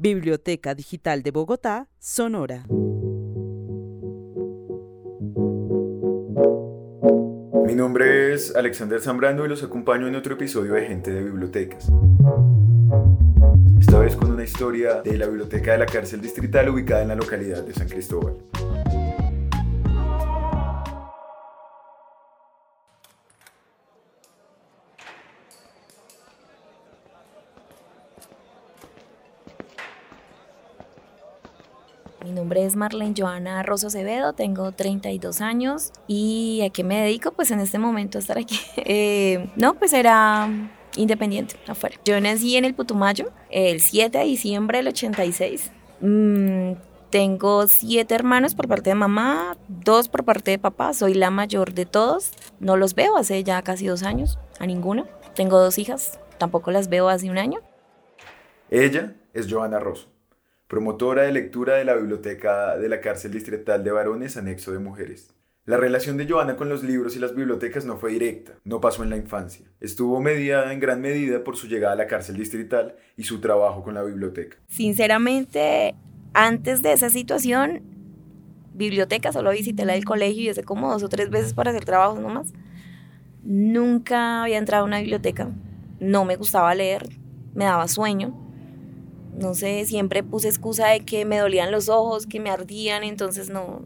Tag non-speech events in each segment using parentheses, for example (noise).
Biblioteca Digital de Bogotá, Sonora. Mi nombre es Alexander Zambrano y los acompaño en otro episodio de Gente de Bibliotecas. Esta vez con una historia de la biblioteca de la cárcel distrital ubicada en la localidad de San Cristóbal. Mi nombre es Marlene Joana Rosso Acevedo, tengo 32 años y ¿a qué me dedico? Pues en este momento a estar aquí. (laughs) Eh, no, pues era independiente afuera. Yo nací en el Putumayo el 7 de diciembre del 86. Mm, tengo siete hermanos por parte de mamá, dos por parte de papá. Soy la mayor de todos. No los veo hace ya casi dos años, a ninguno. Tengo dos hijas, tampoco las veo hace un año. Ella es Joana Rosso promotora de lectura de la biblioteca de la cárcel distrital de varones anexo de mujeres. La relación de Joana con los libros y las bibliotecas no fue directa, no pasó en la infancia. Estuvo mediada en gran medida por su llegada a la cárcel distrital y su trabajo con la biblioteca. Sinceramente, antes de esa situación, biblioteca, solo visité la del colegio y hace como dos o tres veces para hacer trabajos nomás. Nunca había entrado a una biblioteca, no me gustaba leer, me daba sueño no sé, siempre puse excusa de que me dolían los ojos, que me ardían, entonces no,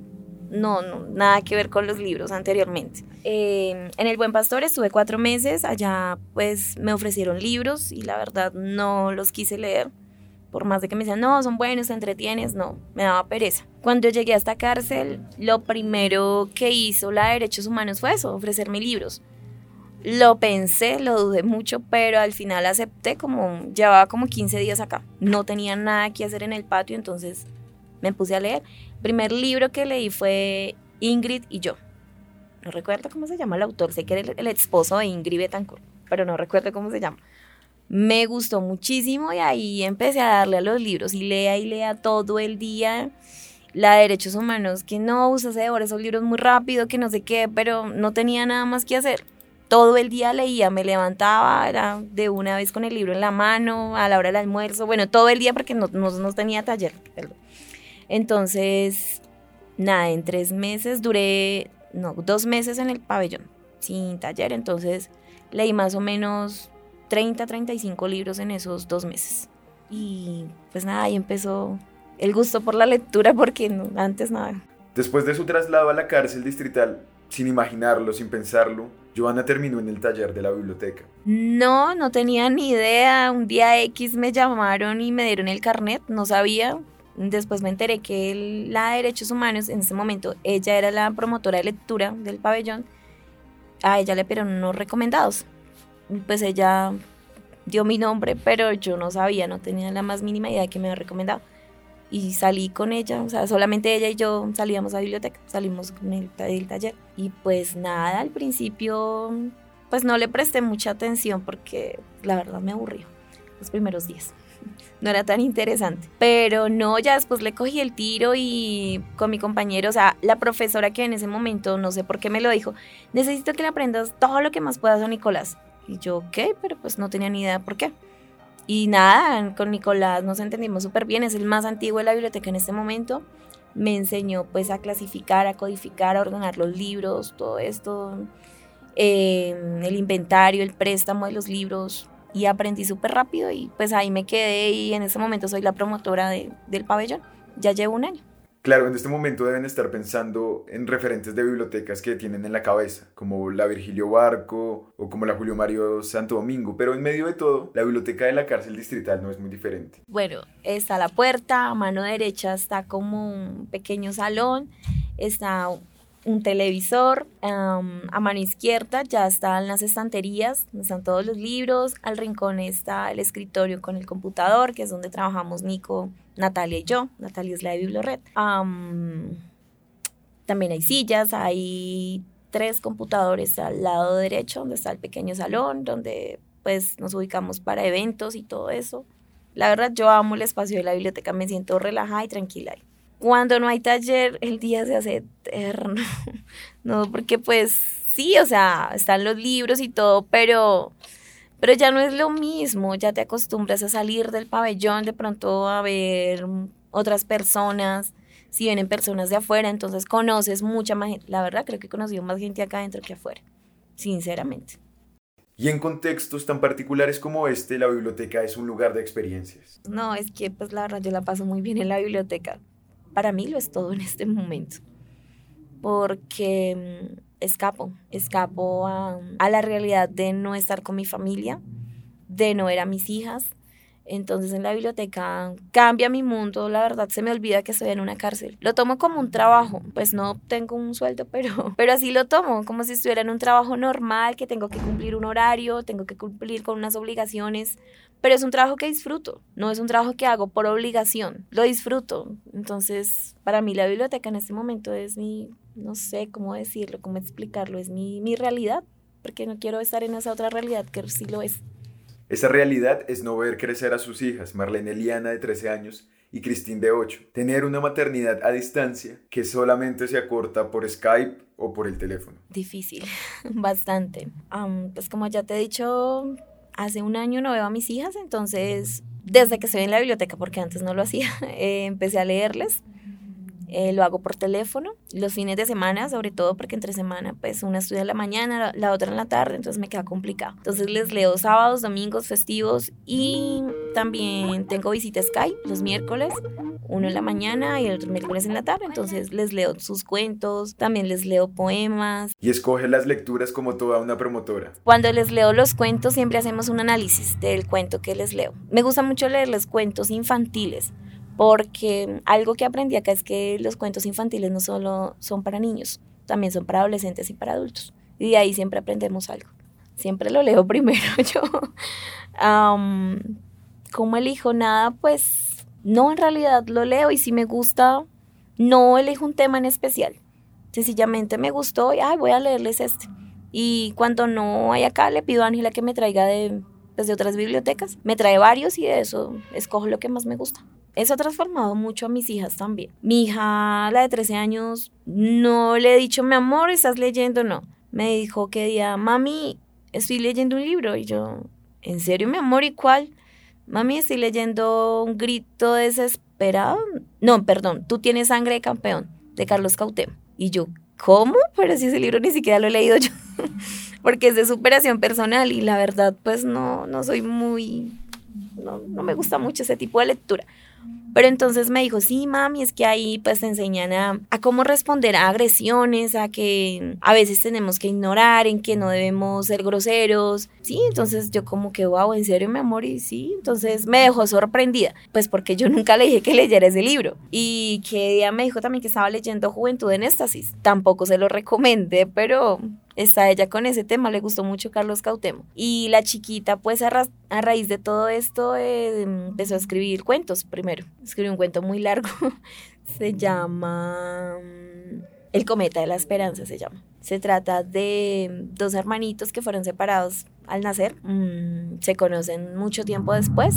no, nada que ver con los libros anteriormente. Em, en el Buen Pastor estuve cuatro meses, allá pues me ofrecieron libros y la verdad no los quise leer. Por más de que me decían, no, son buenos, entretienes, no, me daba pereza. Cuando llegué a esta cárcel, lo primero que hizo la de Derechos Humanos fue eso, ofrecerme libros. Lo pensé, lo dudé mucho, pero al final acepté como, llevaba como 15 días acá. No tenía nada que hacer en el patio, entonces me puse a leer. Primer libro que leí fue Ingrid y yo. No recuerdo cómo se llama el autor, sé que era el, esposo de Ingrid Betancourt, pero no recuerdo cómo se llama. Me gustó muchísimo y ahí empecé a darle a los libros y lea y lea todo el día la de derechos humanos, que no, usted se devora esos libros muy rápido, que no sé qué, pero no tenía nada más que hacer todo el día leía, me levantaba, era de una vez con el libro en la mano, a la hora del almuerzo, bueno, todo el día porque no, no, tenía taller. Entonces, nada, en tres meses duré, no, dos meses en el pabellón, sin taller, entonces leí más o menos 30, 35 libros en esos dos meses. Y pues nada, ahí empezó el gusto por la lectura porque antes nada. Después de su traslado a la cárcel distrital, sin imaginarlo, sin pensarlo, Joana terminó en el taller de la biblioteca. No, no tenía ni idea. Un día X me llamaron y me dieron el carnet, no sabía. Después me enteré que la de Derechos Humanos, en ese momento, ella era la promotora de lectura del pabellón. A ella le pidieron unos recomendados. Pues ella dio mi nombre, pero yo no sabía, no tenía la más mínima idea de que me había recomendado y salí con ella, o sea, solamente ella y yo salíamos a la biblioteca, salimos con el, taller. Y pues nada, al principio pues no le presté mucha atención porque la verdad me aburrió los primeros días. (laughs) No era tan interesante. Pero no, ya después le cogí el tiro y con mi compañero, o sea, la profesora que en ese momento, no sé por qué me lo dijo, necesito que le aprendas todo lo que más puedas a Nicolás. Y yo, ok, pero pues no tenía ni idea por qué. Y nada, con Nicolás nos entendimos súper bien, es el más antiguo de la biblioteca en este momento. Me enseñó pues a clasificar, a codificar, a ordenar los libros, todo esto, em, el inventario, el préstamo de los libros y aprendí súper rápido y pues ahí me quedé y en ese momento soy la promotora del pabellón. Ya llevo un año. Claro, en este momento deben estar pensando en referentes de bibliotecas que tienen en la cabeza, como la Virgilio Barco o como la Julio Mario Santo Domingo, pero en medio de todo, la biblioteca de la cárcel distrital no es muy diferente. Bueno, está la puerta, a mano derecha está como un pequeño salón, está un televisor, a mano izquierda ya están las estanterías, están todos los libros, al rincón está el escritorio con el computador, que es donde trabajamos Nico, Natalia y yo, Natalia es la de Biblioret. también hay sillas, hay tres computadores al lado derecho, donde está el pequeño salón, donde pues nos ubicamos para eventos y todo eso. La verdad yo amo el espacio de la biblioteca, me siento relajada y tranquila cuando no hay taller, el día se hace eterno. (laughs) No, porque pues sí, o sea, están los libros y todo, pero Pero ya no es lo mismo, ya te acostumbras a salir del pabellón, de pronto a ver otras personas, si vienen personas de afuera, entonces conoces mucha más gente. La verdad, creo que he conocido más gente acá adentro que afuera, sinceramente. Y en contextos tan particulares como este, la biblioteca es un lugar de experiencias. No, es que pues la verdad yo la paso muy bien en la biblioteca. Para mí lo es todo en este momento. Porque mm, escapo, escapo a, la realidad de no estar con mi familia, de no ver a mis hijas, entonces en la biblioteca cambia mi mundo, la verdad se me olvida que estoy en una cárcel. Lo tomo como un trabajo, pues no tengo un sueldo, pero, (laughs) pero así lo tomo, como si estuviera en un trabajo normal, que tengo que cumplir un horario, tengo que cumplir con unas obligaciones, pero es un trabajo que disfruto, no es un trabajo que hago por obligación, lo disfruto. Entonces para mí la biblioteca en este momento es mi, no sé cómo decirlo, cómo explicarlo, es mi, mi realidad, porque no quiero estar en esa otra realidad que sí lo es. Esa realidad es no ver crecer a sus hijas, Marlene Eliana de 13 años y Cristín de 8. Tener una maternidad a distancia que solamente se acorta por Skype o por el teléfono. Difícil, (laughs) bastante. pues como ya te he dicho, hace un año no veo a mis hijas, entonces desde que estoy en la biblioteca, porque antes no lo hacía, (laughs) eh, empecé a leerles eh, lo hago por teléfono, los fines de semana, sobre todo porque entre semana, pues una estudia en la mañana, la, otra en la tarde, entonces me queda complicado. Entonces les leo sábados, domingos, festivos y también tengo visita Skype los miércoles, uno en la mañana y el otro miércoles en la tarde, entonces les leo sus cuentos, también les leo poemas. Y escoge las lecturas como toda una promotora. Cuando les leo los cuentos siempre hacemos un análisis del cuento que les leo. Me gusta mucho leerles cuentos infantiles porque algo que aprendí acá es que los cuentos infantiles no solo son para niños, también son para adolescentes y para adultos. Y de ahí siempre aprendemos algo. Siempre lo leo (laughs) primero yo. um, ¿Cómo elijo nada? Pues no, en realidad lo leo y si me gusta, no elijo un tema en especial. Sencillamente me gustó y ay, voy a leerles este. Y cuando no hay acá, le pido a Ángela que me traiga de, pues, de otras bibliotecas. Me trae varios y de eso escojo lo que más me gusta. Eso ha transformado mucho a mis hijas también. Mi hija, la de 13 años, no le he dicho, mi amor, ¿estás leyendo? No. Me dijo que día, mami, estoy leyendo un libro. Y yo, ¿en serio, mi amor? ¿Y cuál? Mami, estoy leyendo un grito desesperado. No, perdón, tú tienes sangre de campeón, de Carlos Cautem. Y yo, ¿cómo? Pero si ese libro ni siquiera lo he leído yo. (laughs) Porque es de superación personal y la verdad, pues no, no soy muy. No, no me gusta mucho ese tipo de lectura. Pero entonces me dijo, sí, mami, es que ahí pues te enseñan a, a, cómo responder a agresiones, a que a veces tenemos que ignorar, en que no debemos ser groseros. Sí, entonces yo como que, wow, ¿en serio, mi amor? Y sí, entonces me dejó sorprendida, pues porque yo nunca le dije que leyera ese libro. Y que ella me dijo también que estaba leyendo Juventud en Éxtasis. Tampoco se lo recomendé, pero está ella con ese tema, le gustó mucho Carlos Cautemo. Y la chiquita, pues a, raíz de todo esto, eh, empezó a escribir cuentos primero. Escribió un cuento muy largo, (laughs) se llama mm, El cometa de la esperanza, se llama. Se trata de dos hermanitos que fueron separados al nacer, mm, se conocen mucho tiempo después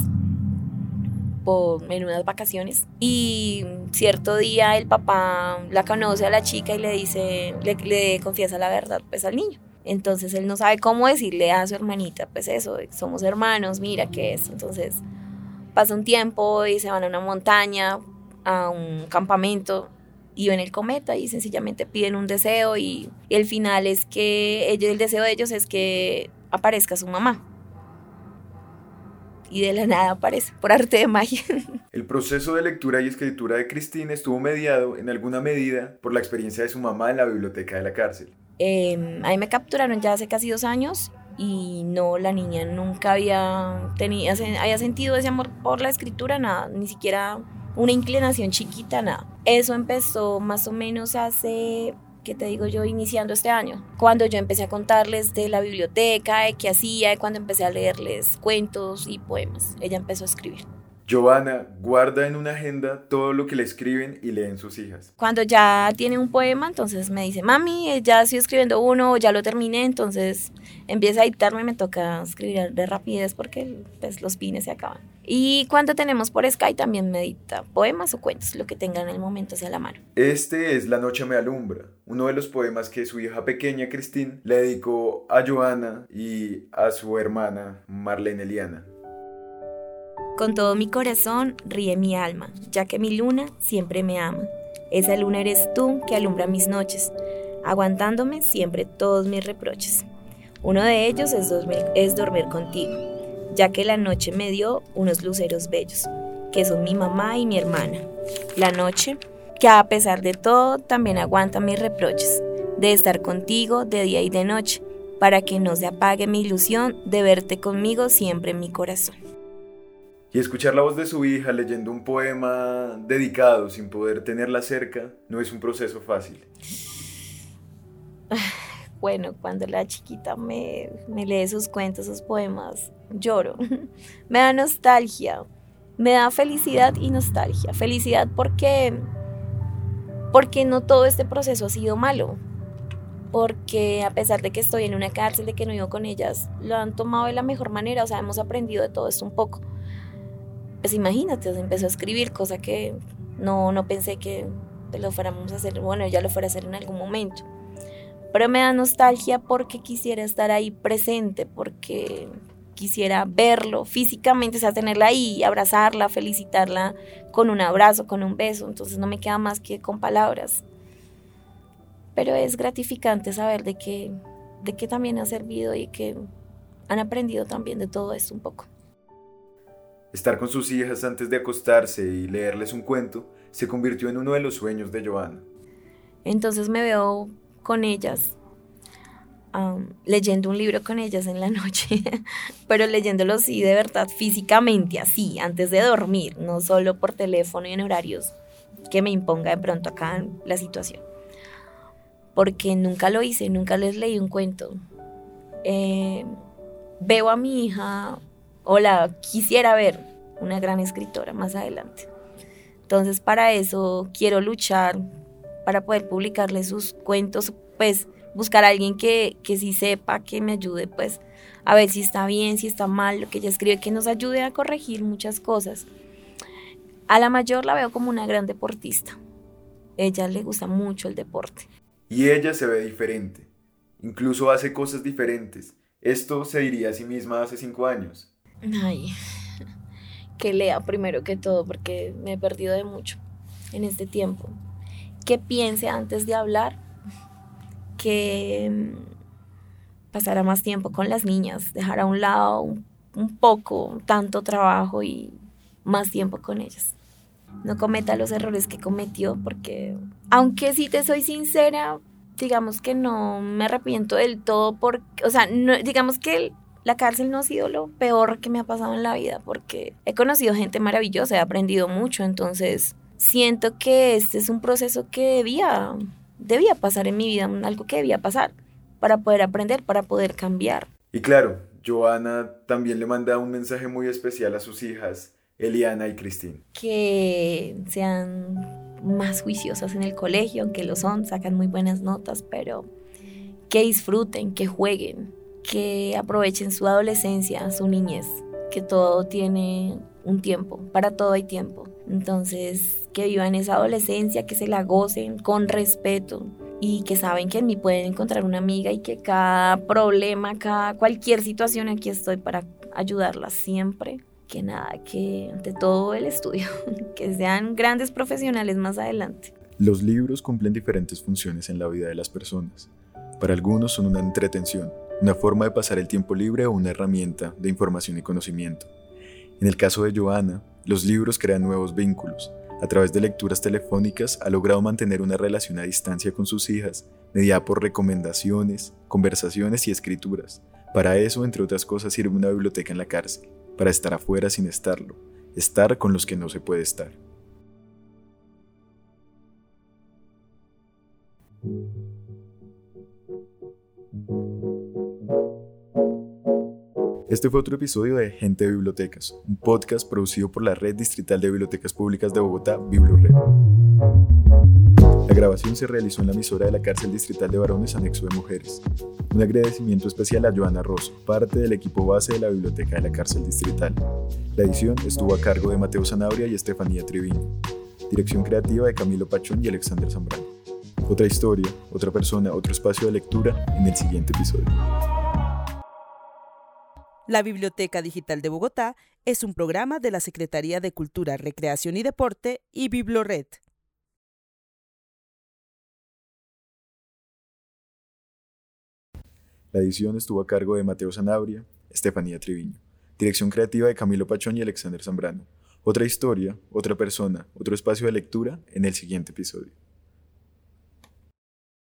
por, en unas vacaciones y cierto día el papá la conoce a la chica y le dice, le, confiesa la verdad pues al niño. Entonces él no sabe cómo decirle a su hermanita, pues eso, somos hermanos, mira qué es. Entonces pasa un tiempo y se van a una montaña, a un campamento y ven el cometa y sencillamente piden un deseo y, el final es que el deseo de ellos es que aparezca su mamá y de la nada aparece, por arte de magia. (laughs) El proceso de lectura y escritura de Cristina estuvo mediado en alguna medida por la experiencia de su mamá en la biblioteca de la cárcel. Eh, ahí me capturaron ya hace casi dos años y no, la niña nunca había, tenido, había sentido ese amor por la escritura, nada, ni siquiera una inclinación chiquita, nada. Eso empezó más o menos hace que te digo yo, iniciando este año. Cuando yo empecé a contarles de la biblioteca, de qué hacía, cuando empecé a leerles cuentos y poemas. Ella empezó a escribir. Giovanna guarda en una agenda todo lo que le escriben y leen sus hijas. Cuando ya tiene un poema, entonces me dice, mami, ya estoy escribiendo uno, ya lo terminé, entonces empieza a dictarme, me toca escribir de rapidez porque pues, los pines se acaban. Y cuando tenemos por Sky también medita poemas o cuentos, lo que tengan en el momento hacia la mano. Este es La noche me alumbra, uno de los poemas que su hija pequeña Christine le dedicó a Joana y a su hermana Marlene Eliana. Con todo mi corazón ríe mi alma, ya que mi luna siempre me ama. Esa luna eres tú que alumbra mis noches, aguantándome siempre todos mis reproches. Uno de ellos es dormir, es dormir contigo ya que la noche me dio unos luceros bellos, que son mi mamá y mi hermana. La noche, que a pesar de todo también aguanta mis reproches, de estar contigo de día y de noche, para que no se apague mi ilusión de verte conmigo siempre en mi corazón. Y escuchar la voz de su hija leyendo un poema dedicado sin poder tenerla cerca no es un proceso fácil. Bueno, cuando la chiquita me, lee sus cuentos, sus poemas, lloro. (laughs) me da nostalgia, me da felicidad y nostalgia. Felicidad porque, porque no todo este proceso ha sido malo. Porque a pesar de que estoy en una cárcel, de que no vivo con ellas, lo han tomado de la mejor manera. O sea, hemos aprendido de todo esto un poco. Pues imagínate, empezó a escribir, cosa que no, no pensé que lo fuéramos a hacer. Bueno, ya lo fuera a hacer en algún momento pero me da nostalgia porque quisiera estar ahí presente, porque quisiera verlo físicamente, o sea, tenerla ahí, abrazarla, felicitarla con un abrazo, con un beso, entonces no me queda más que con palabras. Pero es gratificante saber de que, de que también ha servido y que han aprendido también de todo esto un poco. Estar con sus hijas antes de acostarse y leerles un cuento se convirtió en uno de los sueños de Joana. Entonces me veo con ellas, leyendo un libro con ellas en la noche, (laughs) pero leyéndolo sí de verdad físicamente, así, antes de dormir, no solo por teléfono y en horarios que me imponga de pronto acá la situación. Porque nunca lo hice, nunca les leí un cuento. Eh, veo a mi hija, o la quisiera ver, una gran escritora más adelante. Entonces para eso quiero luchar, para poder publicarle sus cuentos, pues buscar a alguien que, que sí sepa, que me ayude pues a ver si está bien, si está mal, lo que ella escribe, que nos ayude a corregir muchas cosas. A la mayor la veo como una gran deportista. Ella le gusta mucho el deporte. Y ella se ve diferente. Incluso hace cosas diferentes. Esto se diría a sí misma hace cinco años. Ay, (laughs) que lea primero que todo porque me he perdido de mucho en este tiempo que piense antes de hablar, que mm, pasara más tiempo con las niñas, dejar a un lado un, poco tanto trabajo y más tiempo con ellas. No cometa los errores que cometió porque, aunque si te soy sincera, digamos que no me arrepiento del todo porque, o sea, digamos que la cárcel no ha sido lo peor que me ha pasado en la vida porque he conocido gente maravillosa, he aprendido mucho, entonces siento que este es un proceso que debía, debía pasar en mi vida, algo que debía pasar para poder aprender, para poder cambiar. Y claro, Joana también le manda un mensaje muy especial a sus hijas, Eliana y Cristina. Que sean más juiciosas en el colegio, aunque lo son, sacan muy buenas notas, pero que disfruten, que jueguen, que aprovechen su adolescencia, su niñez, que todo tiene un tiempo, para todo hay tiempo. Entonces, que vivan esa adolescencia, que se la gocen con respeto y que saben que en mí pueden encontrar una amiga y que cada problema, cada cualquier situación aquí estoy para ayudarlas siempre. Que nada, que ante todo el estudio, (laughs) que sean grandes profesionales más adelante. Los libros cumplen diferentes funciones en la vida de las personas. Para algunos son una entretención, una forma de pasar el tiempo libre o una herramienta de información y conocimiento. En el caso de Joana, los libros crean nuevos vínculos. A través de lecturas telefónicas ha logrado mantener una relación a distancia con sus hijas, mediada por recomendaciones, conversaciones y escrituras. Para eso, entre otras cosas, sirve una biblioteca en la cárcel, para estar afuera sin estarlo, estar con los que no se puede estar. Este fue otro episodio de Gente de Bibliotecas, un podcast producido por la Red Distrital de Bibliotecas Públicas de Bogotá, BibloRed. grabación se realizó en la emisora de la cárcel distrital de varones anexo de mujeres. Un agradecimiento especial a Joana Rosso, parte del equipo base de la biblioteca de la cárcel distrital. La edición estuvo a cargo de Mateo Zanabria y Estefanía Triviño. Dirección creativa de Camilo Pachón y Alexander Zambrano. Otra historia, otra persona, otro espacio de lectura en el siguiente episodio. La Biblioteca Digital de Bogotá es un programa de la Secretaría de Cultura, Recreación y Deporte y Biblored. La edición estuvo a cargo de Mateo Sanabria, Estefanía Triviño. Dirección creativa de Camilo Pachón y Alexander Zambrano. Otra historia, otra persona, otro espacio de lectura en el siguiente episodio.